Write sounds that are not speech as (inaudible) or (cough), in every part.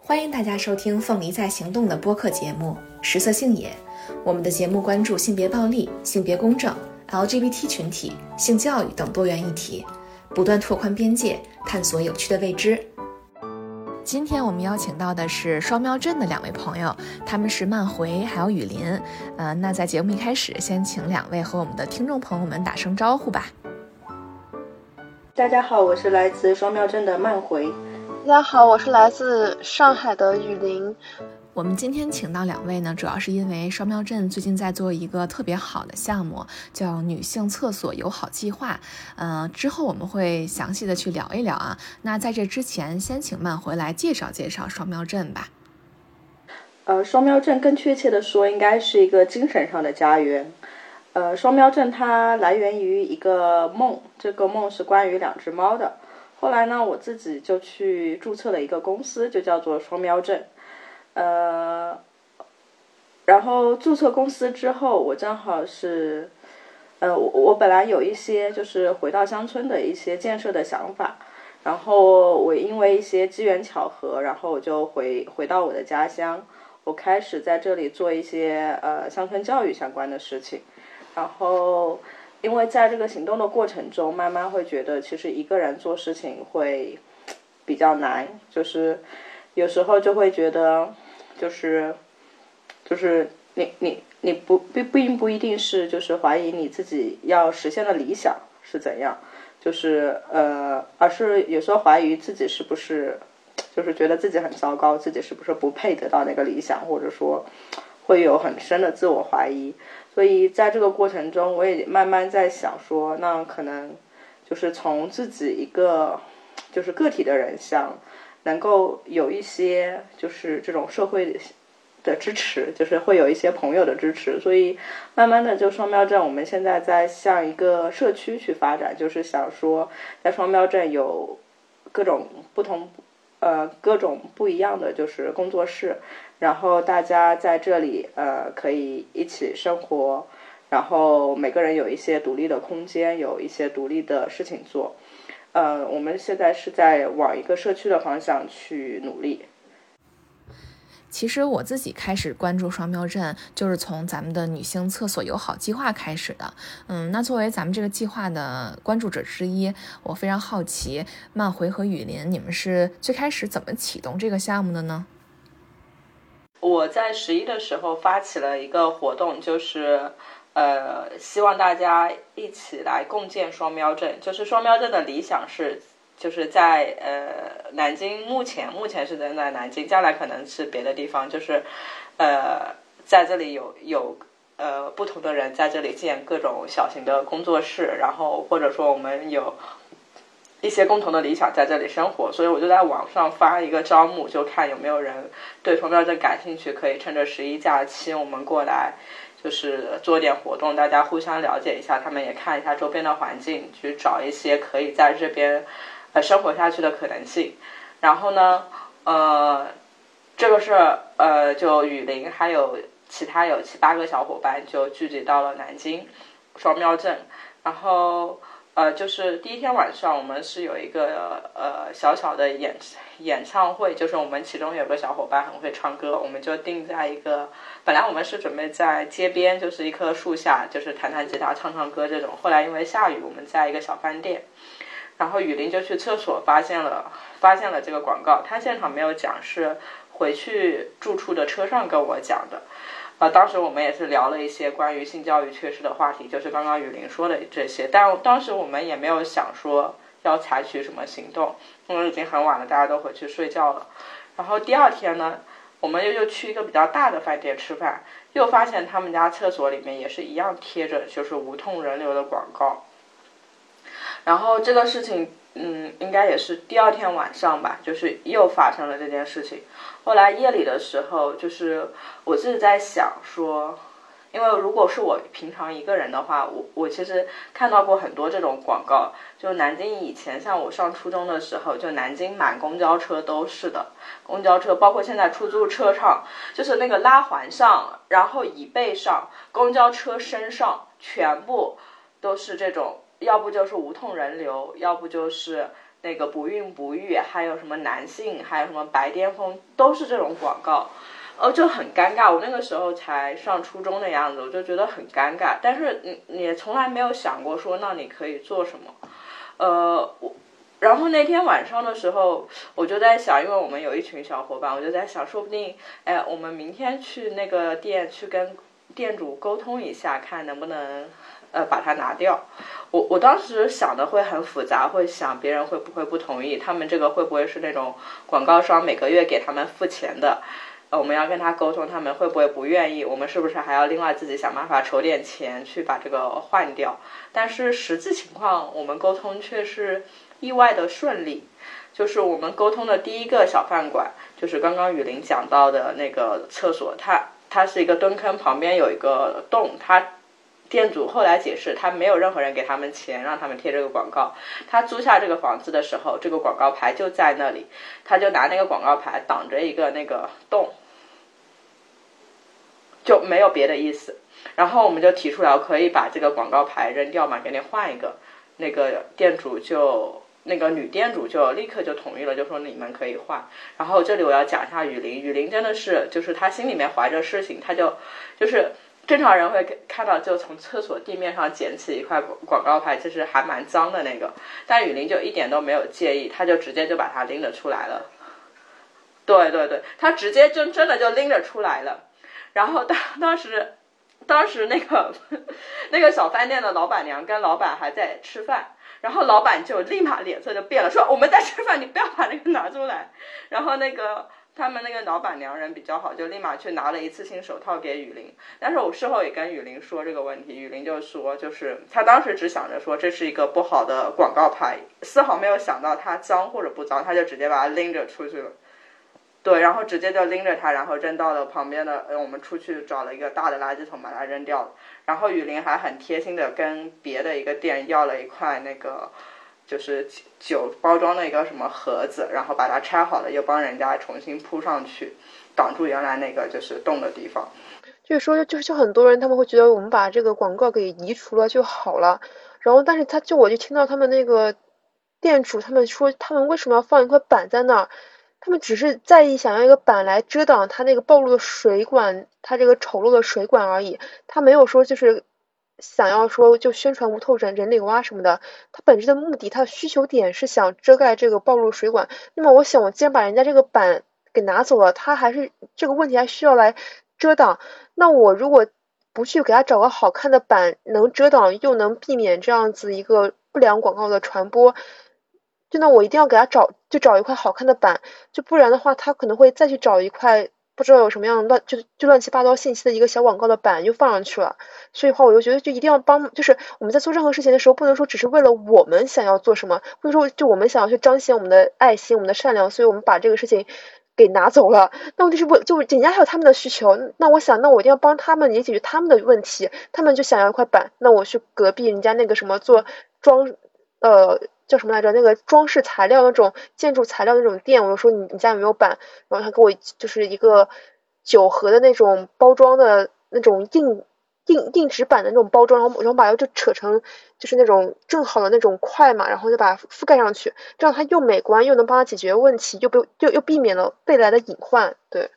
欢迎大家收听《凤梨在行动》的播客节目《食色性也》。我们的节目关注性别暴力、性别公正、LGBT 群体、性教育等多元议题，不断拓宽边界，探索有趣的未知。今天我们邀请到的是双庙镇的两位朋友，他们是曼回还有雨林。呃，那在节目一开始，先请两位和我们的听众朋友们打声招呼吧。大家好，我是来自双庙镇的曼回。大家好，我是来自上海的雨林。我们今天请到两位呢，主要是因为双苗镇最近在做一个特别好的项目，叫女性厕所友好计划。嗯，之后我们会详细的去聊一聊啊。那在这之前，先请曼回来介绍介绍双苗镇吧。呃，双苗镇更确切的说，应该是一个精神上的家园。呃，双喵镇它来源于一个梦，这个梦是关于两只猫的。后来呢，我自己就去注册了一个公司，就叫做双标镇。呃，然后注册公司之后，我正好是，呃，我我本来有一些就是回到乡村的一些建设的想法，然后我因为一些机缘巧合，然后我就回回到我的家乡，我开始在这里做一些呃乡村教育相关的事情。然后，因为在这个行动的过程中，慢慢会觉得其实一个人做事情会比较难，就是有时候就会觉得，就是就是你你你不并并不一定是就是怀疑你自己要实现的理想是怎样，就是呃，而是有时候怀疑自己是不是就是觉得自己很糟糕，自己是不是不配得到那个理想，或者说会有很深的自我怀疑。所以在这个过程中，我也慢慢在想说，那可能就是从自己一个就是个体的人想能够有一些就是这种社会的支持，就是会有一些朋友的支持。所以慢慢的，就双标镇，我们现在在向一个社区去发展，就是想说，在双标镇有各种不同呃各种不一样的就是工作室。然后大家在这里，呃，可以一起生活，然后每个人有一些独立的空间，有一些独立的事情做。呃，我们现在是在往一个社区的方向去努力。其实我自己开始关注双标镇，就是从咱们的女性厕所友好计划开始的。嗯，那作为咱们这个计划的关注者之一，我非常好奇，曼回和雨林，你们是最开始怎么启动这个项目的呢？我在十一的时候发起了一个活动，就是，呃，希望大家一起来共建双标镇。就是双标镇的理想是，就是在呃南京，目前目前是在南京，将来可能是别的地方。就是，呃，在这里有有呃不同的人在这里建各种小型的工作室，然后或者说我们有。一些共同的理想在这里生活，所以我就在网上发一个招募，就看有没有人对双标镇感兴趣，可以趁着十一假期我们过来，就是做点活动，大家互相了解一下，他们也看一下周边的环境，去找一些可以在这边呃生活下去的可能性。然后呢，呃，这个是呃，就雨林还有其他有七八个小伙伴就聚集到了南京双庙镇，然后。呃，就是第一天晚上，我们是有一个呃小小的演演唱会，就是我们其中有个小伙伴很会唱歌，我们就定在一个，本来我们是准备在街边，就是一棵树下，就是弹弹吉他、唱唱歌这种。后来因为下雨，我们在一个小饭店，然后雨林就去厕所发现了发现了这个广告，他现场没有讲，是回去住处的车上跟我讲的。啊，当时我们也是聊了一些关于性教育缺失的话题，就是刚刚雨林说的这些。但当时我们也没有想说要采取什么行动，因为已经很晚了，大家都回去睡觉了。然后第二天呢，我们又又去一个比较大的饭店吃饭，又发现他们家厕所里面也是一样贴着就是无痛人流的广告。然后这个事情。嗯，应该也是第二天晚上吧，就是又发生了这件事情。后来夜里的时候，就是我自己在想说，因为如果是我平常一个人的话，我我其实看到过很多这种广告。就南京以前，像我上初中的时候，就南京满公交车都是的，公交车包括现在出租车上，就是那个拉环上，然后椅背上，公交车身上，全部都是这种。要不就是无痛人流，要不就是那个不孕不育，还有什么男性，还有什么白癜风，都是这种广告。哦，就很尴尬。我那个时候才上初中的样子，我就觉得很尴尬。但是你也从来没有想过说，那你可以做什么？呃，我。然后那天晚上的时候，我就在想，因为我们有一群小伙伴，我就在想，说不定，哎，我们明天去那个店去跟店主沟通一下，看能不能，呃，把它拿掉。我我当时想的会很复杂，会想别人会不会不同意，他们这个会不会是那种广告商每个月给他们付钱的？呃我们要跟他沟通，他们会不会不愿意？我们是不是还要另外自己想办法筹点钱去把这个换掉？但是实际情况，我们沟通却是。意外的顺利，就是我们沟通的第一个小饭馆，就是刚刚雨林讲到的那个厕所，它它是一个蹲坑，旁边有一个洞。它店主后来解释，他没有任何人给他们钱让他们贴这个广告。他租下这个房子的时候，这个广告牌就在那里，他就拿那个广告牌挡着一个那个洞，就没有别的意思。然后我们就提出来，可以把这个广告牌扔掉嘛，给你换一个。那个店主就。那个女店主就立刻就同意了，就说你们可以换。然后这里我要讲一下雨林，雨林真的是就是她心里面怀着事情，她就就是正常人会看到就从厕所地面上捡起一块广告牌，其实还蛮脏的那个，但雨林就一点都没有介意，他就直接就把它拎了出来了。对对对，他直接就真的就拎着出来了。然后当当时当时那个 (laughs) 那个小饭店的老板娘跟老板还在吃饭。然后老板就立马脸色就变了，说我们在吃饭，你不要把那个拿出来。然后那个他们那个老板娘人比较好，就立马去拿了一次性手套给雨林。但是我事后也跟雨林说这个问题，雨林就说，就是他当时只想着说这是一个不好的广告牌，丝毫没有想到它脏或者不脏，他就直接把它拎着出去了。对，然后直接就拎着它，然后扔到了旁边的，呃，我们出去找了一个大的垃圾桶把它扔掉了。然后雨林还很贴心的跟别的一个店要了一块那个，就是酒包装的一个什么盒子，然后把它拆好了，又帮人家重新铺上去，挡住原来那个就是洞的地方。就是说，就是就很多人他们会觉得我们把这个广告给移除了就好了，然后但是他就我就听到他们那个店主他们说，他们为什么要放一块板在那儿？他们只是在意想要一个板来遮挡他那个暴露的水管，他这个丑陋的水管而已。他没有说就是想要说就宣传无透人人流啊什么的。他本质的目的，他的需求点是想遮盖这个暴露水管。那么我想，我既然把人家这个板给拿走了，他还是这个问题还需要来遮挡。那我如果不去给他找个好看的板，能遮挡又能避免这样子一个不良广告的传播。就那我一定要给他找，就找一块好看的板，就不然的话，他可能会再去找一块不知道有什么样乱，就就乱七八糟信息的一个小广告的板又放上去了。所以话，我就觉得就一定要帮，就是我们在做任何事情的时候，不能说只是为了我们想要做什么，或者说就我们想要去彰显我们的爱心、我们的善良，所以我们把这个事情给拿走了。那问题是不就人家还有他们的需求，那我想，那我一定要帮他们也解决他们的问题。他们就想要一块板，那我去隔壁人家那个什么做装，呃。叫什么来着？那个装饰材料那种建筑材料那种店，我就说你你家有没有板？然后他给我就是一个酒盒的那种包装的那种硬硬硬纸板的那种包装，然后然后把它就扯成就是那种正好的那种块嘛，然后就把它覆盖上去，这样它又美观又能帮他解决问题，又不又又避免了未来的隐患，对。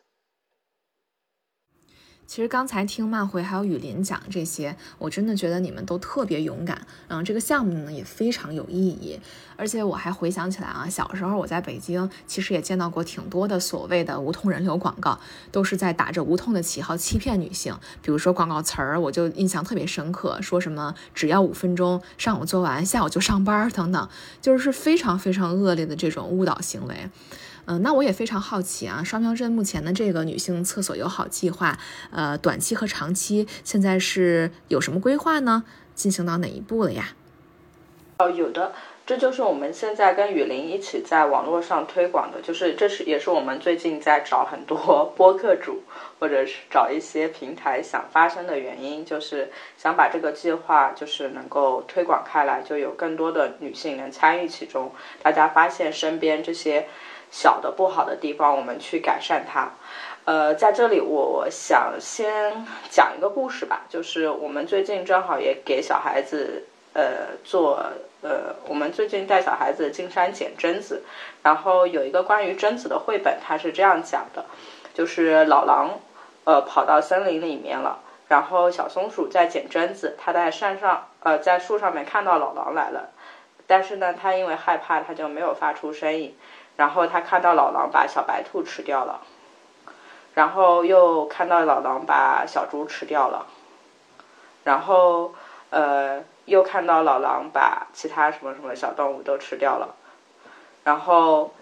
其实刚才听曼回还有雨林讲这些，我真的觉得你们都特别勇敢。嗯，这个项目呢也非常有意义。而且我还回想起来啊，小时候我在北京其实也见到过挺多的所谓的无痛人流广告，都是在打着无痛的旗号欺骗女性。比如说广告词儿，我就印象特别深刻，说什么只要五分钟，上午做完，下午就上班儿等等，就是非常非常恶劣的这种误导行为。嗯，那我也非常好奇啊，双庙镇目前的这个女性厕所友好计划，呃，短期和长期现在是有什么规划呢？进行到哪一步了呀？哦，有的，这就是我们现在跟雨林一起在网络上推广的，就是这是也是我们最近在找很多 (laughs) 播客主或者是找一些平台想发声的原因，就是想把这个计划就是能够推广开来，就有更多的女性能参与其中，大家发现身边这些。小的不好的地方，我们去改善它。呃，在这里，我想先讲一个故事吧，就是我们最近正好也给小孩子呃做呃，我们最近带小孩子进山捡榛子，然后有一个关于榛子的绘本，它是这样讲的，就是老狼呃跑到森林里面了，然后小松鼠在捡榛子，它在山上呃在树上面看到老狼来了，但是呢，它因为害怕，它就没有发出声音。然后他看到老狼把小白兔吃掉了，然后又看到老狼把小猪吃掉了，然后呃又看到老狼把其他什么什么小动物都吃掉了，然后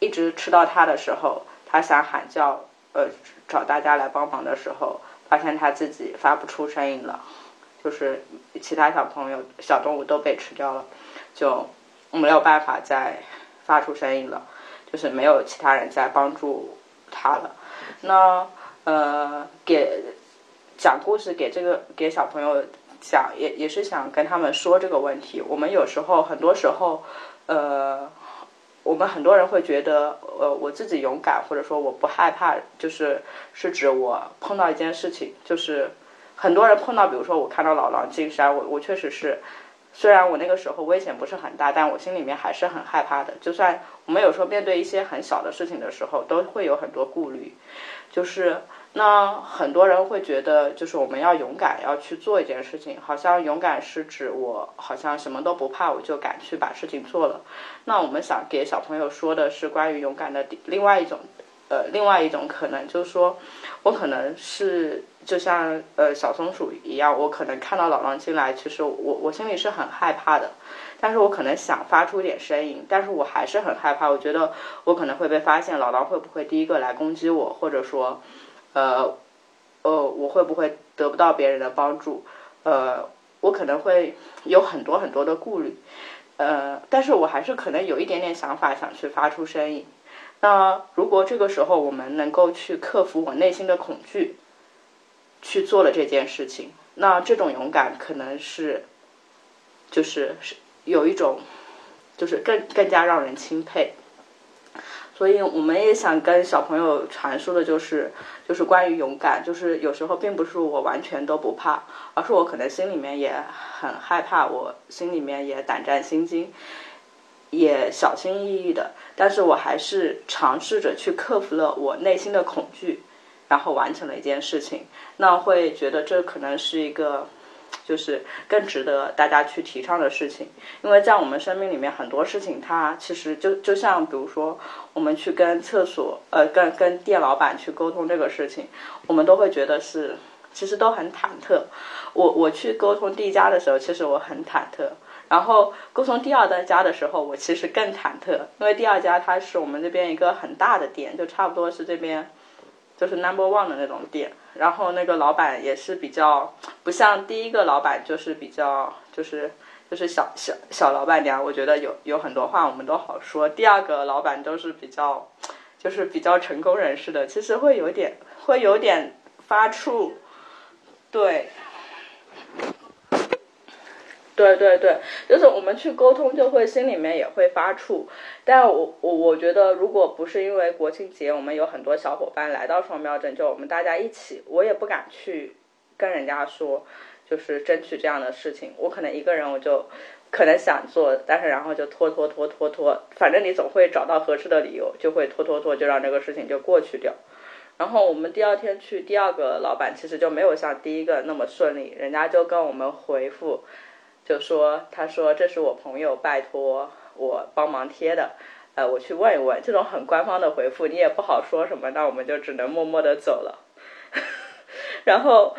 一直吃到他的时候，他想喊叫呃找大家来帮忙的时候，发现他自己发不出声音了，就是其他小朋友小动物都被吃掉了，就没有办法再发出声音了。就是没有其他人在帮助他了，那呃给讲故事给这个给小朋友讲也也是想跟他们说这个问题。我们有时候很多时候呃我们很多人会觉得呃我自己勇敢或者说我不害怕，就是是指我碰到一件事情，就是很多人碰到，比如说我看到老狼进山，我我确实是。虽然我那个时候危险不是很大，但我心里面还是很害怕的。就算我们有时候面对一些很小的事情的时候，都会有很多顾虑。就是那很多人会觉得，就是我们要勇敢要去做一件事情，好像勇敢是指我好像什么都不怕，我就敢去把事情做了。那我们想给小朋友说的是关于勇敢的另外一种。呃，另外一种可能就是说，我可能是就像呃小松鼠一样，我可能看到老狼进来，其实我我心里是很害怕的，但是我可能想发出一点声音，但是我还是很害怕，我觉得我可能会被发现，老狼会不会第一个来攻击我，或者说，呃，呃，我会不会得不到别人的帮助，呃，我可能会有很多很多的顾虑，呃，但是我还是可能有一点点想法，想去发出声音。那如果这个时候我们能够去克服我内心的恐惧，去做了这件事情，那这种勇敢可能是，就是是有一种，就是更更加让人钦佩。所以我们也想跟小朋友传输的就是，就是关于勇敢，就是有时候并不是我完全都不怕，而是我可能心里面也很害怕，我心里面也胆战心惊。也小心翼翼的，但是我还是尝试着去克服了我内心的恐惧，然后完成了一件事情。那会觉得这可能是一个，就是更值得大家去提倡的事情。因为在我们生命里面，很多事情它其实就就像，比如说我们去跟厕所，呃，跟跟店老板去沟通这个事情，我们都会觉得是，其实都很忐忑。我我去沟通第一家的时候，其实我很忐忑。然后沟通第二家的时候，我其实更忐忑，因为第二家它是我们这边一个很大的店，就差不多是这边就是 number one 的那种店。然后那个老板也是比较不像第一个老板，就是比较就是就是小小小老板娘。我觉得有有很多话我们都好说。第二个老板都是比较就是比较成功人士的，其实会有点会有点发怵，对。对对对，就是我们去沟通，就会心里面也会发怵。但我我我觉得，如果不是因为国庆节，我们有很多小伙伴来到双标镇，就我们大家一起，我也不敢去跟人家说，就是争取这样的事情。我可能一个人，我就可能想做，但是然后就拖拖拖拖拖，反正你总会找到合适的理由，就会拖拖拖，就让这个事情就过去掉。然后我们第二天去，第二个老板其实就没有像第一个那么顺利，人家就跟我们回复。就说，他说这是我朋友拜托我帮忙贴的，呃，我去问一问。这种很官方的回复，你也不好说什么，那我们就只能默默的走了。(laughs) 然后，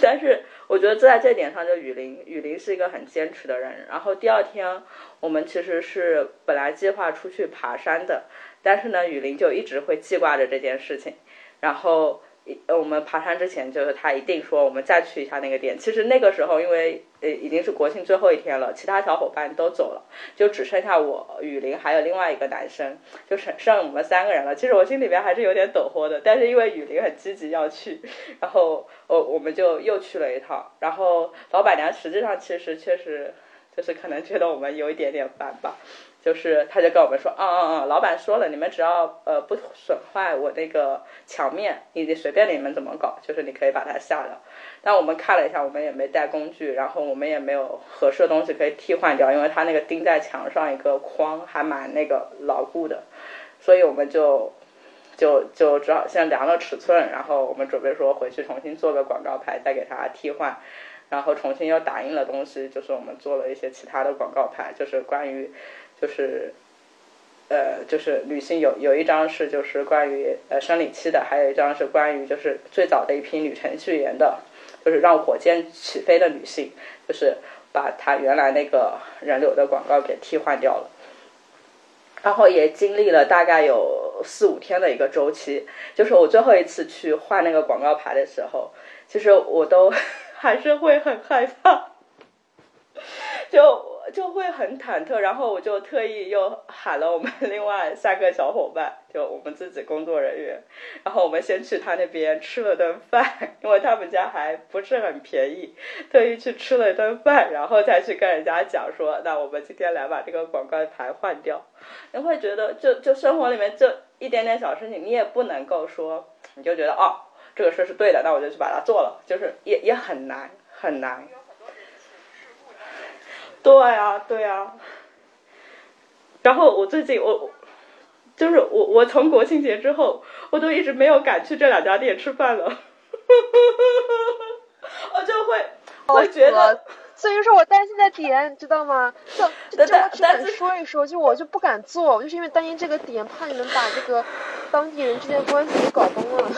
但是我觉得在这点上，就雨林，雨林是一个很坚持的人。然后第二天，我们其实是本来计划出去爬山的，但是呢，雨林就一直会记挂着这件事情。然后。呃，我们爬山之前，就是他一定说我们再去一下那个店。其实那个时候，因为呃已经是国庆最后一天了，其他小伙伴都走了，就只剩下我、雨林还有另外一个男生，就剩剩我们三个人了。其实我心里边还是有点抖豁的，但是因为雨林很积极要去，然后我我们就又去了一趟。然后老板娘实际上其实确实就是可能觉得我们有一点点烦吧。就是他就跟我们说，嗯嗯嗯，老板说了，你们只要呃不损坏我那个墙面，你随便你们怎么搞，就是你可以把它下掉。但我们看了一下，我们也没带工具，然后我们也没有合适的东西可以替换掉，因为它那个钉在墙上一个框还蛮那个牢固的，所以我们就就就只好先量了尺寸，然后我们准备说回去重新做个广告牌，再给它替换。然后重新又打印了东西，就是我们做了一些其他的广告牌，就是关于，就是，呃，就是女性有有一张是就是关于呃生理期的，还有一张是关于就是最早的一批女程序员的，就是让火箭起飞的女性，就是把她原来那个人流的广告给替换掉了，然后也经历了大概有四五天的一个周期，就是我最后一次去换那个广告牌的时候，其实我都。(laughs) 还是会很害怕，(laughs) 就就会很忐忑，然后我就特意又喊了我们 (laughs) 另外三个小伙伴，就我们自己工作人员，然后我们先去他那边吃了顿饭，因为他们家还不是很便宜，特意去吃了一顿饭，然后再去跟人家讲说，那我们今天来把这个广告牌换掉。你会觉得，就就生活里面这一点点小事情，你也不能够说，你就觉得哦。这个事是对的，那我就去把它做了，就是也也很难很难。对啊，对啊。然后我最近我就是我我从国庆节之后，我都一直没有敢去这两家店吃饭了。(laughs) 我就会我觉得，所以说我担心的点，你知道吗？就就只敢说一说，就我就不敢做，我就是因为担心这个点，怕你们把这个当地人之间的关系给搞崩了。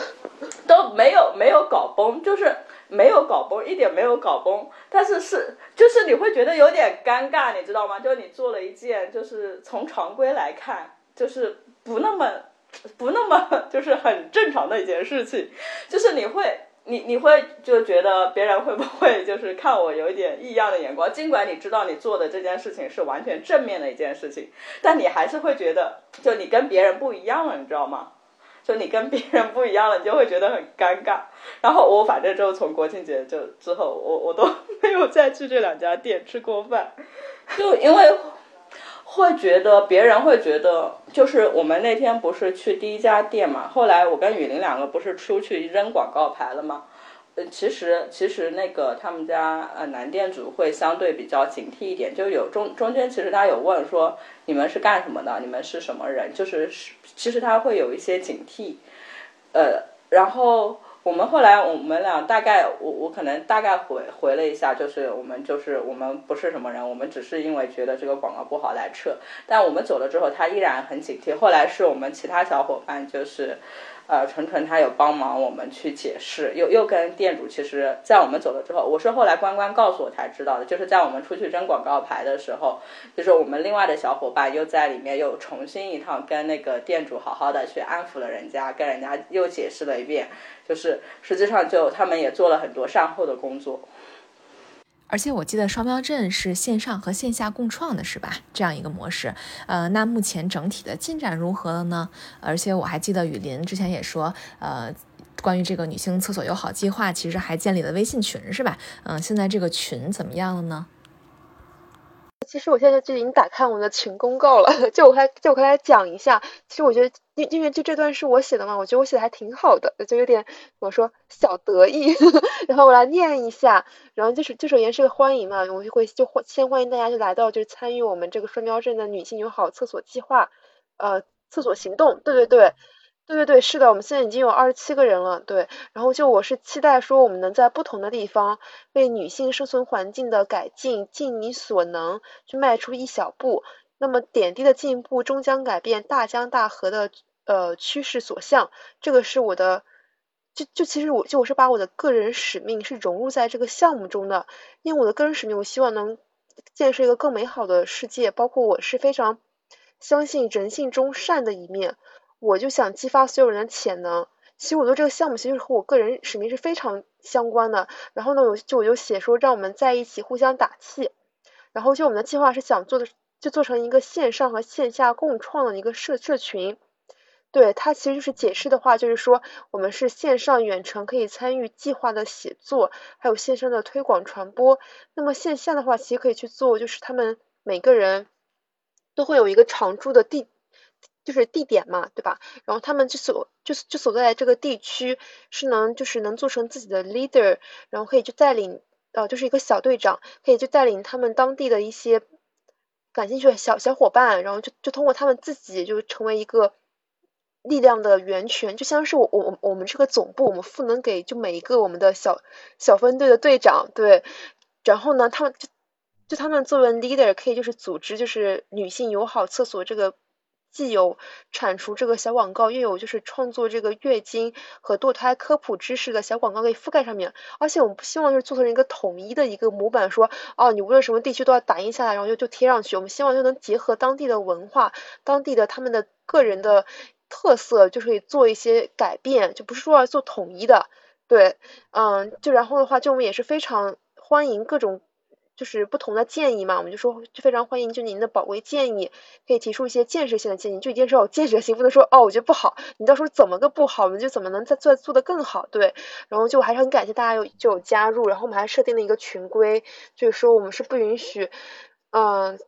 都没有没有搞崩，就是没有搞崩，一点没有搞崩。但是是就是你会觉得有点尴尬，你知道吗？就你做了一件，就是从常规来看，就是不那么不那么 (laughs) 就是很正常的一件事情。就是你会你你会就觉得别人会不会 (laughs) 就是看我有一点异样的眼光？尽管你知道你做的这件事情是完全正面的一件事情，但你还是会觉得就你跟别人不一样了，你知道吗？就你跟别人不一样了，你就会觉得很尴尬。然后我反正就从国庆节就之后，我我都没有再去这两家店吃过饭，就因为会觉得别人会觉得，就是我们那天不是去第一家店嘛，后来我跟雨林两个不是出去扔广告牌了吗吗？其实其实那个他们家呃男店主会相对比较警惕一点，就有中中间其实他有问说你们是干什么的，你们是什么人，就是是其实他会有一些警惕，呃，然后我们后来我们俩大概我我可能大概回回了一下，就是我们就是我们不是什么人，我们只是因为觉得这个广告不好来撤，但我们走了之后他依然很警惕，后来是我们其他小伙伴就是。呃，纯纯他有帮忙我们去解释，又又跟店主，其实，在我们走了之后，我是后来关关告诉我才知道的，就是在我们出去扔广告牌的时候，就是我们另外的小伙伴又在里面又重新一趟跟那个店主好好的去安抚了人家，跟人家又解释了一遍，就是实际上就他们也做了很多善后的工作。而且我记得双标镇是线上和线下共创的，是吧？这样一个模式，呃，那目前整体的进展如何了呢？而且我还记得雨林之前也说，呃，关于这个女性厕所友好计划，其实还建立了微信群，是吧？嗯，现在这个群怎么样了呢？其实我现在就已经打开我们的群公告了，(laughs) 就我还就我跟大家讲一下。其实我觉得，因因为就这段是我写的嘛，我觉得我写的还挺好的，就有点我说小得意。(laughs) 然后我来念一下，然后就是就首先是个欢迎嘛，我就会就先欢迎大家就来到就是参与我们这个双标镇的女性友好厕所计划，呃，厕所行动，对对对。对对对，是的，我们现在已经有二十七个人了。对，然后就我是期待说，我们能在不同的地方为女性生存环境的改进尽你所能，去迈出一小步。那么点滴的进步终将改变大江大河的呃趋势所向。这个是我的，就就其实我就我是把我的个人使命是融入在这个项目中的，因为我的个人使命，我希望能建设一个更美好的世界。包括我是非常相信人性中善的一面。我就想激发所有人的潜能。其实我做这个项目，其实和我个人使命是非常相关的。然后呢，我就我就写说，让我们在一起互相打气。然后就我们的计划是想做的，就做成一个线上和线下共创的一个社社群。对它其实就是解释的话，就是说我们是线上远程可以参与计划的写作，还有线上的推广传播。那么线下的话，其实可以去做，就是他们每个人。都会有一个常驻的地，就是地点嘛，对吧？然后他们就所就就所在这个地区是能就是能做成自己的 leader，然后可以就带领呃就是一个小队长，可以就带领他们当地的一些感兴趣的小小伙伴，然后就就通过他们自己就成为一个力量的源泉，就像是我我我们这个总部，我们赋能给就每一个我们的小小分队的队长，对，然后呢，他们就就他们作为 leader 可以就是组织就是女性友好厕所这个。既有铲除这个小广告，又有就是创作这个月经和堕胎科普知识的小广告可以覆盖上面，而且我们不希望就是做成一个统一的一个模板，说哦你无论什么地区都要打印下来，然后就就贴上去。我们希望就能结合当地的文化、当地的他们的个人的特色，就是可以做一些改变，就不是说要做统一的。对，嗯，就然后的话，就我们也是非常欢迎各种。就是不同的建议嘛，我们就说就非常欢迎，就您的宝贵建议，可以提出一些建设性的建议，就一定是有建设性，不能说哦我觉得不好，你到时候怎么个不好，我们就怎么能再做做的更好，对，然后就还是很感谢大家有就有加入，然后我们还设定了一个群规，就是说我们是不允许，嗯，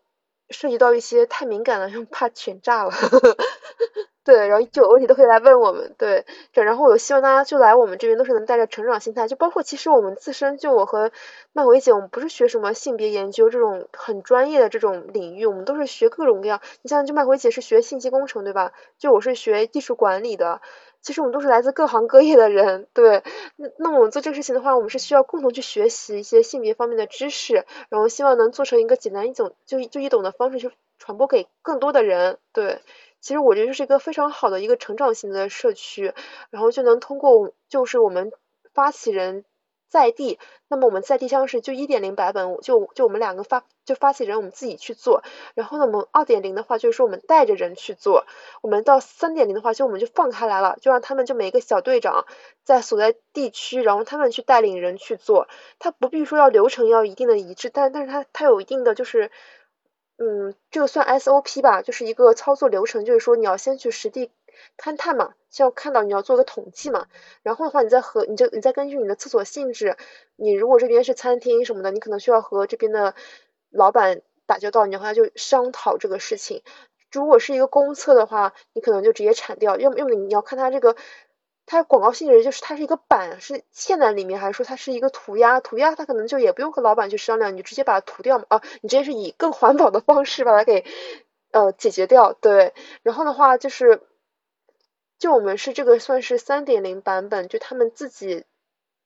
涉及到一些太敏感了，(laughs) 怕全炸了。(laughs) 对，然后就有问题都可以来问我们，对，然后我希望大家就来我们这边都是能带着成长心态，就包括其实我们自身，就我和麦维姐，我们不是学什么性别研究这种很专业的这种领域，我们都是学各种各样。你像就麦维姐是学信息工程对吧？就我是学技术管理的，其实我们都是来自各行各业的人，对。那那我们做这个事情的话，我们是需要共同去学习一些性别方面的知识，然后希望能做成一个简单易懂就就易懂的方式去传播给更多的人，对。其实我觉得这是一个非常好的一个成长型的社区，然后就能通过就是我们发起人在地，那么我们在地上是就一点零版本，就就我们两个发就发起人我们自己去做，然后呢我们二点零的话就是说我们带着人去做，我们到三点零的话就我们就放开来了，就让他们就每一个小队长在所在地区，然后他们去带领人去做，他不必说要流程要一定的一致，但但是他他有一定的就是。嗯，这个算 SOP 吧，就是一个操作流程，就是说你要先去实地勘探嘛，就要看到你要做个统计嘛，然后的话你再和你就你再根据你的厕所性质，你如果这边是餐厅什么的，你可能需要和这边的老板打交道，你和他就商讨这个事情。如果是一个公厕的话，你可能就直接铲掉，要么要么你要看他这个。它广告性质就是它是一个板，是嵌在里面，还是说它是一个涂鸦？涂鸦它可能就也不用和老板去商量，你直接把它涂掉嘛。哦，你直接是以更环保的方式把它给呃解决掉。对，然后的话就是，就我们是这个算是三点零版本，就他们自己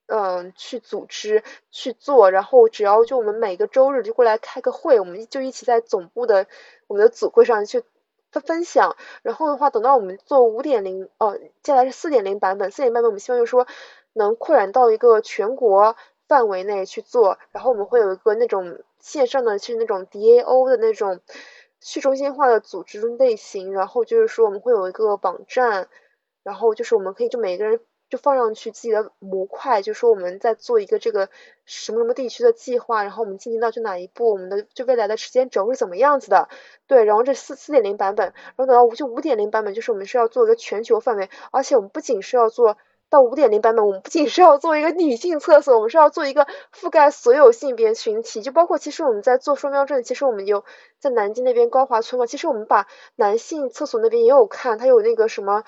嗯去组织去做，然后只要就我们每个周日就过来开个会，我们就一起在总部的我们的组会上去。分分享，然后的话，等到我们做五点零，哦，接下来是四点零版本，四点版本我们希望就是说能扩展到一个全国范围内去做，然后我们会有一个那种线上的，是那种 DAO 的那种去中心化的组织类型，然后就是说我们会有一个网站，然后就是我们可以就每个人。就放上去自己的模块，就说我们在做一个这个什么什么地区的计划，然后我们进行到就哪一步，我们的就未来的时间轴是怎么样子的，对，然后这四四点零版本，然后等到五就五点零版本，就是我们是要做一个全球范围，而且我们不仅是要做到五点零版本，我们不仅是要做一个女性厕所，我们是要做一个覆盖所有性别群体，就包括其实我们在做双标证，其实我们有在南京那边高华村嘛，其实我们把男性厕所那边也有看，它有那个什么。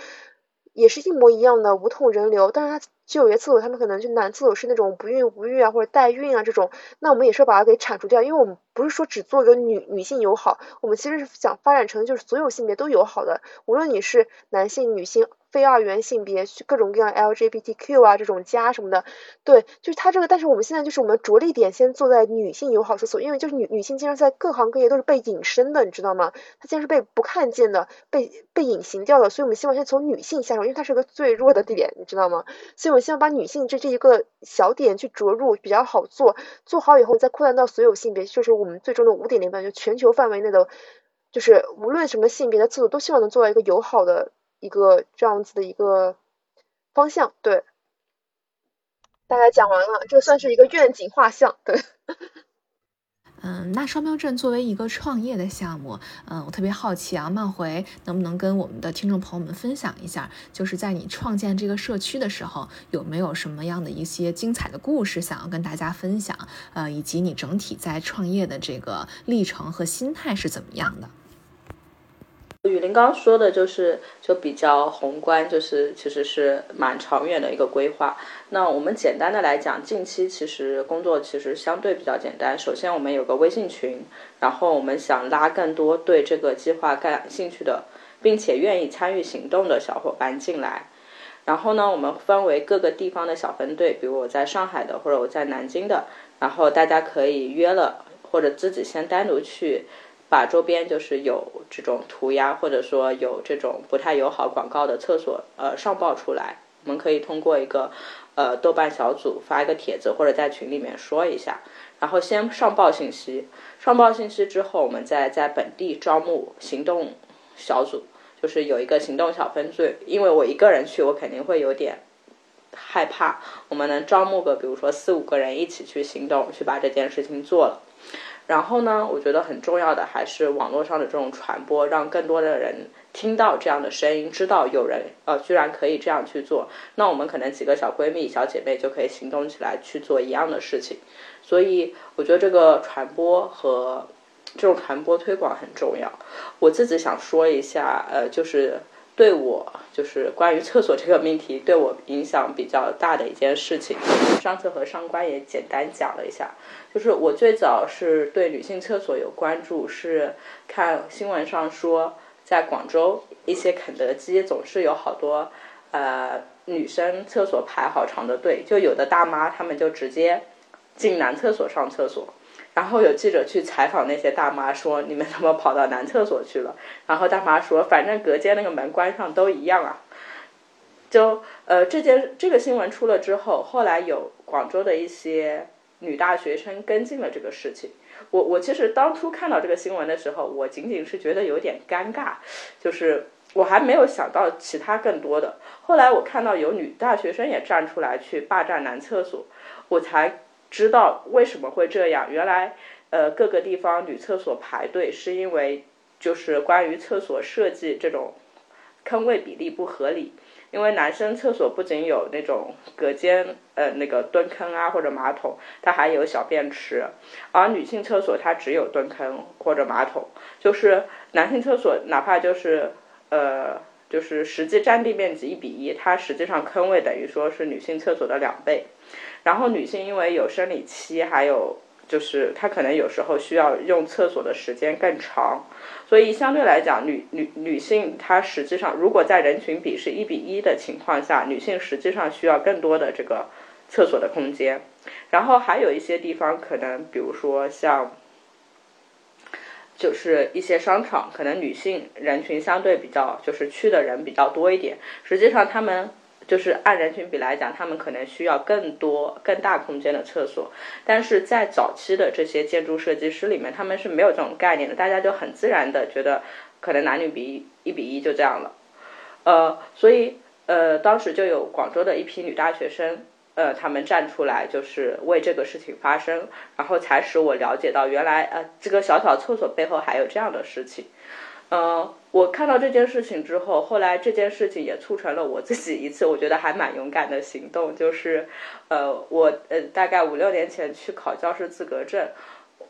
也是一模一样的无痛人流，但是它就有些厕所，他们可能就男厕所是那种不孕不育啊，或者代孕啊这种，那我们也是把它给铲除掉，因为我们不是说只做一个女女性友好，我们其实是想发展成就是所有性别都友好的，无论你是男性、女性。非二元性别，各种各样 LGBTQ 啊，这种加什么的，对，就是它这个。但是我们现在就是我们着力点先做在女性友好厕所，因为就是女女性经常在各行各业都是被隐身的，你知道吗？她竟然是被不看见的，被被隐形掉的。所以我们希望先从女性下手，因为它是个最弱的点，你知道吗？所以我们希望把女性这这一个小点去着入，比较好做，做好以后再扩散到所有性别，就是我们最终的五点零版，就全球范围内的，就是无论什么性别的厕所都希望能做到一个友好的。一个这样子的一个方向，对，大概讲完了，这算是一个愿景画像，对。(laughs) 嗯，那双标镇作为一个创业的项目，嗯，我特别好奇啊，曼回能不能跟我们的听众朋友们分享一下，就是在你创建这个社区的时候，有没有什么样的一些精彩的故事想要跟大家分享？呃，以及你整体在创业的这个历程和心态是怎么样的？雨林刚说的就是就比较宏观，就是其实是蛮长远的一个规划。那我们简单的来讲，近期其实工作其实相对比较简单。首先我们有个微信群，然后我们想拉更多对这个计划感兴趣的，并且愿意参与行动的小伙伴进来。然后呢，我们分为各个地方的小分队，比如我在上海的，或者我在南京的，然后大家可以约了，或者自己先单独去。把周边就是有这种涂鸦，或者说有这种不太友好广告的厕所，呃，上报出来。我们可以通过一个呃豆瓣小组发一个帖子，或者在群里面说一下，然后先上报信息。上报信息之后，我们再在本地招募行动小组，就是有一个行动小分队。因为我一个人去，我肯定会有点害怕。我们能招募个，比如说四五个人一起去行动，去把这件事情做了。然后呢，我觉得很重要的还是网络上的这种传播，让更多的人听到这样的声音，知道有人呃居然可以这样去做。那我们可能几个小闺蜜、小姐妹就可以行动起来去做一样的事情。所以我觉得这个传播和这种传播推广很重要。我自己想说一下，呃，就是。对我就是关于厕所这个命题，对我影响比较大的一件事情。上次和上官也简单讲了一下，就是我最早是对女性厕所有关注，是看新闻上说，在广州一些肯德基总是有好多呃女生厕所排好长的队，就有的大妈她们就直接进男厕所上厕所。然后有记者去采访那些大妈，说你们怎么跑到男厕所去了？(laughs) 然后大妈说，反正隔间那个门关上都一样啊。就呃，这件这个新闻出了之后，后来有广州的一些女大学生跟进了这个事情。我我其实当初看到这个新闻的时候，我仅仅是觉得有点尴尬，就是我还没有想到其他更多的。后来我看到有女大学生也站出来去霸占男厕所，我才。知道为什么会这样？原来，呃，各个地方女厕所排队是因为就是关于厕所设计这种坑位比例不合理。因为男生厕所不仅有那种隔间，呃，那个蹲坑啊或者马桶，它还有小便池，而女性厕所它只有蹲坑或者马桶。就是男性厕所哪怕就是呃就是实际占地面积一比一，它实际上坑位等于说是女性厕所的两倍。然后女性因为有生理期，还有就是她可能有时候需要用厕所的时间更长，所以相对来讲，女女女性她实际上如果在人群比是一比一的情况下，女性实际上需要更多的这个厕所的空间。然后还有一些地方可能，比如说像，就是一些商场，可能女性人群相对比较就是去的人比较多一点，实际上他们。就是按人群比来讲，他们可能需要更多、更大空间的厕所，但是在早期的这些建筑设计师里面，他们是没有这种概念的，大家就很自然的觉得可能男女比一比一就这样了，呃，所以呃，当时就有广州的一批女大学生，呃，他们站出来就是为这个事情发声，然后才使我了解到原来呃这个小小厕所背后还有这样的事情。呃，我看到这件事情之后，后来这件事情也促成了我自己一次我觉得还蛮勇敢的行动，就是，呃，我呃大概五六年前去考教师资格证，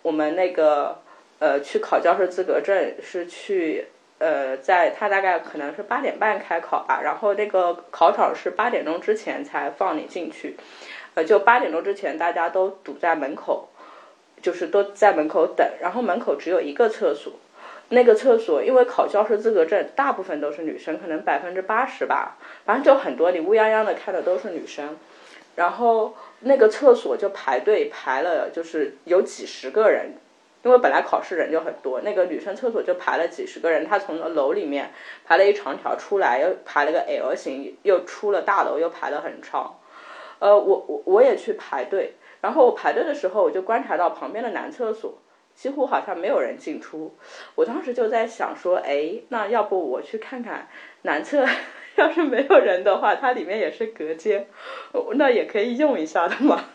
我们那个呃去考教师资格证是去呃在他大概可能是八点半开考吧，然后那个考场是八点钟之前才放你进去，呃就八点钟之前大家都堵在门口，就是都在门口等，然后门口只有一个厕所。那个厕所，因为考教师资格证，大部分都是女生，可能百分之八十吧，反正就很多，你乌泱泱的看的都是女生。然后那个厕所就排队排了，就是有几十个人，因为本来考试人就很多，那个女生厕所就排了几十个人，她从楼里面排了一长条出来，又排了个 L 型，又出了大楼，又排了很长。呃，我我我也去排队，然后我排队的时候，我就观察到旁边的男厕所。几乎好像没有人进出，我当时就在想说，哎，那要不我去看看男厕，(laughs) 要是没有人的话，它里面也是隔间，那也可以用一下的嘛。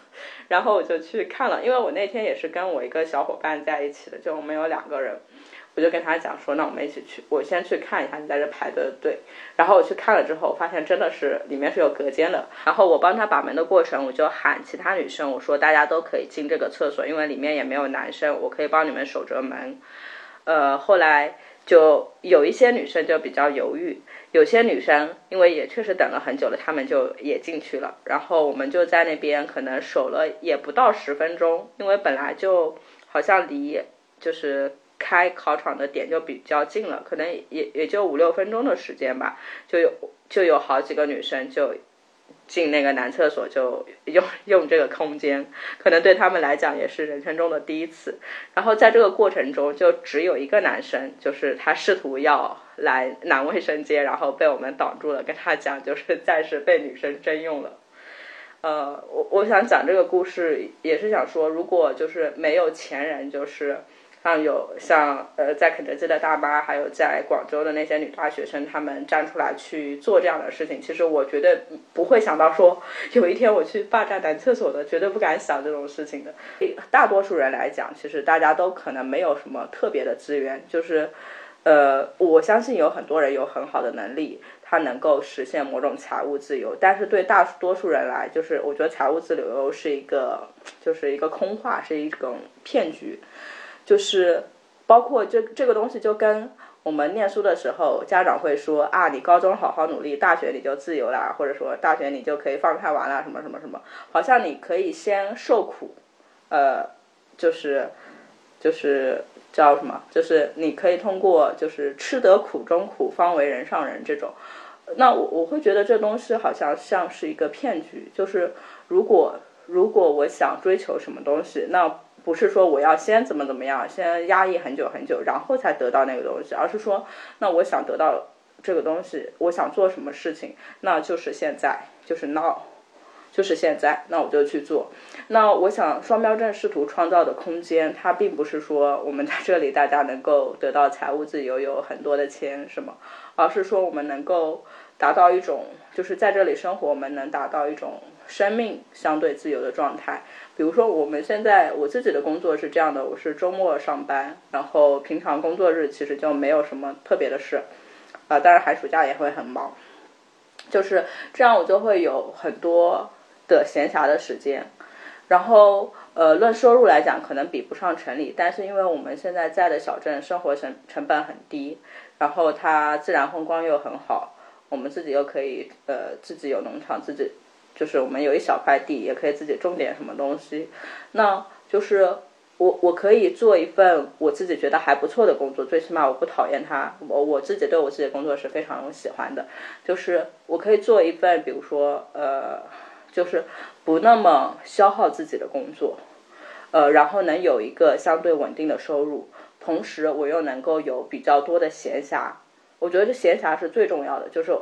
然后我就去看了，因为我那天也是跟我一个小伙伴在一起的，就我们有两个人。我就跟他讲说，那我们一起去，我先去看一下你在这排的队。然后我去看了之后，发现真的是里面是有隔间的。然后我帮他把门的过程，我就喊其他女生，我说大家都可以进这个厕所，因为里面也没有男生，我可以帮你们守着门。呃，后来就有一些女生就比较犹豫，有些女生因为也确实等了很久了，她们就也进去了。然后我们就在那边可能守了也不到十分钟，因为本来就好像离就是开考场的点就比较近了，可能也也就五六分钟的时间吧，就有就有好几个女生就。进那个男厕所就用用这个空间，可能对他们来讲也是人生中的第一次。然后在这个过程中，就只有一个男生，就是他试图要来男卫生间，然后被我们挡住了，跟他讲就是 (laughs) 暂时被女生征用了。呃，我我想讲这个故事，也是想说，如果就是没有前人，就是。像有像呃，在肯德基的大妈，还有在广州的那些女大学生，她们站出来去做这样的事情，其实我绝对不会想到说有一天我去霸占男厕所的，绝对不敢想这种事情的。大多数人来讲，其实大家都可能没有什么特别的资源，就是呃，我相信有很多人有很好的能力，他能够实现某种财务自由，但是对大多数人来，就是我觉得财务自由是一个就是一个空话，是一种骗局。就是包括这这个东西，就跟我们念书的时候，家长会说啊，你高中好好努力，大学你就自由啦，或者说大学你就可以放开玩啦，什么什么什么，好像你可以先受苦，呃，就是就是叫什么，就是你可以通过就是吃得苦中苦，方为人上人这种。那我我会觉得这东西好像像是一个骗局，就是如果如果我想追求什么东西，那。不是说我要先怎么怎么样，先压抑很久很久，然后才得到那个东西，而是说，那我想得到这个东西，我想做什么事情，那就是现在，就是 now，就是现在，那我就去做。那我想双标症试图创造的空间，它并不是说我们在这里大家能够得到财务自由，有很多的钱什么，而是说我们能够达到一种，就是在这里生活，我们能达到一种生命相对自由的状态。比如说，我们现在我自己的工作是这样的，我是周末上班，然后平常工作日其实就没有什么特别的事，啊，当然寒暑假也会很忙，就是这样，我就会有很多的闲暇的时间。然后，呃，论收入来讲，可能比不上城里，但是因为我们现在在的小镇生活成成本很低，然后它自然风光又很好，我们自己又可以呃自己有农场自己。就是我们有一小块地，也可以自己种点什么东西。那就是我我可以做一份我自己觉得还不错的工作，最起码我不讨厌它。我我自己对我自己的工作是非常喜欢的。就是我可以做一份，比如说呃，就是不那么消耗自己的工作，呃，然后能有一个相对稳定的收入，同时我又能够有比较多的闲暇。我觉得这闲暇是最重要的，就是。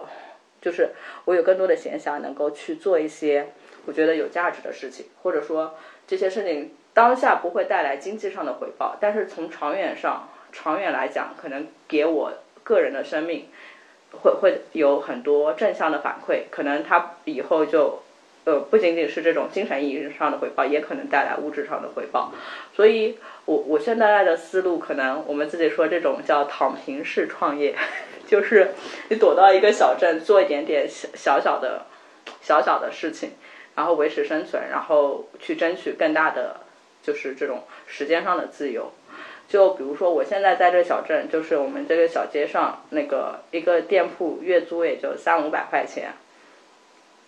就是我有更多的闲暇，能够去做一些我觉得有价值的事情，或者说这些事情当下不会带来经济上的回报，但是从长远上、长远来讲，可能给我个人的生命会会有很多正向的反馈，可能他以后就呃不仅仅是这种精神意义上的回报，也可能带来物质上的回报。所以，我我现在的思路，可能我们自己说这种叫躺平式创业。就是你躲到一个小镇，做一点点小小小的、小小的事情，然后维持生存，然后去争取更大的，就是这种时间上的自由。就比如说，我现在在这小镇，就是我们这个小街上那个一个店铺，月租也就三五百块钱。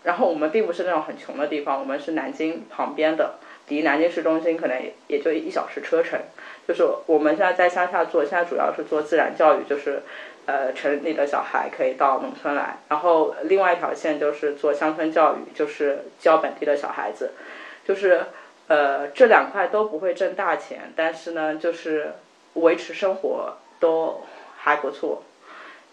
然后我们并不是那种很穷的地方，我们是南京旁边的，离南京市中心可能也也就一小时车程。就是我们现在在乡下做，现在主要是做自然教育，就是。呃，城里的小孩可以到农村来，然后另外一条线就是做乡村教育，就是教本地的小孩子，就是呃这两块都不会挣大钱，但是呢，就是维持生活都还不错，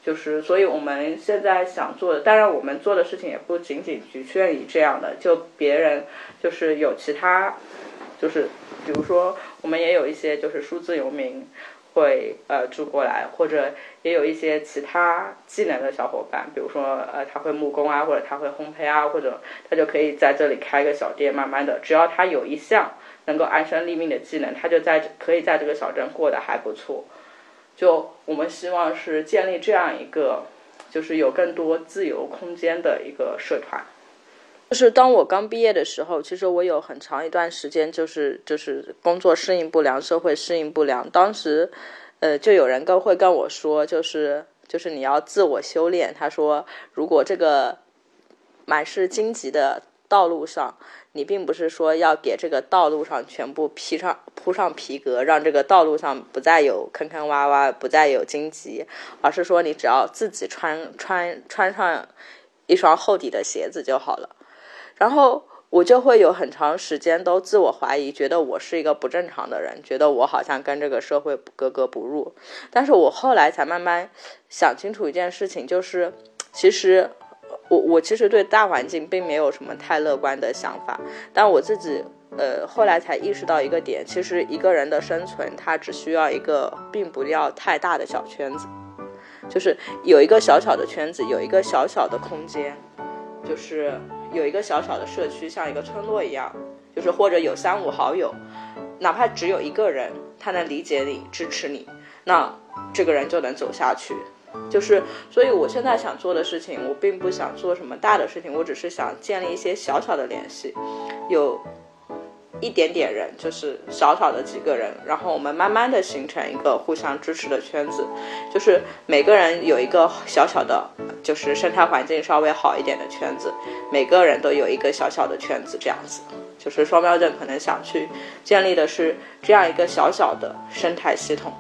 就是所以我们现在想做的，当然我们做的事情也不仅仅局限于这样的，就别人就是有其他，就是比如说我们也有一些就是数字游民。会呃住过来，或者也有一些其他技能的小伙伴，比如说呃他会木工啊，或者他会烘焙啊，或者他就可以在这里开个小店，慢慢的，只要他有一项能够安身立命的技能，他就在可以在这个小镇过得还不错。就我们希望是建立这样一个，就是有更多自由空间的一个社团。就是当我刚毕业的时候，其实我有很长一段时间就是就是工作适应不良，社会适应不良。当时呃，就有人跟会跟我说，就是就是你要自我修炼。他说，如果这个满是荆棘的道路上，你并不是说要给这个道路上全部披上铺上皮革，让这个道路上不再有坑坑洼洼，不再有荆棘，而是说你只要自己穿穿穿上一双厚底的鞋子就好了。然后我就会有很长时间都自我怀疑，觉得我是一个不正常的人，觉得我好像跟这个社会格格不入。但是我后来才慢慢想清楚一件事情，就是其实我我其实对大环境并没有什么太乐观的想法，但我自己呃后来才意识到一个点，其实一个人的生存他只需要一个并不要太大的小圈子，就是有一个小小的圈子，有一个小小的空间，就是。有一个小小的社区，像一个村落一样，就是或者有三五好友，哪怕只有一个人，他能理解你、支持你，那这个人就能走下去。就是，所以我现在想做的事情，我并不想做什么大的事情，我只是想建立一些小小的联系，有。一点点人，就是少少的几个人，然后我们慢慢的形成一个互相支持的圈子，就是每个人有一个小小的，就是生态环境稍微好一点的圈子，每个人都有一个小小的圈子，这样子，就是双标症可能想去建立的是这样一个小小的生态系统。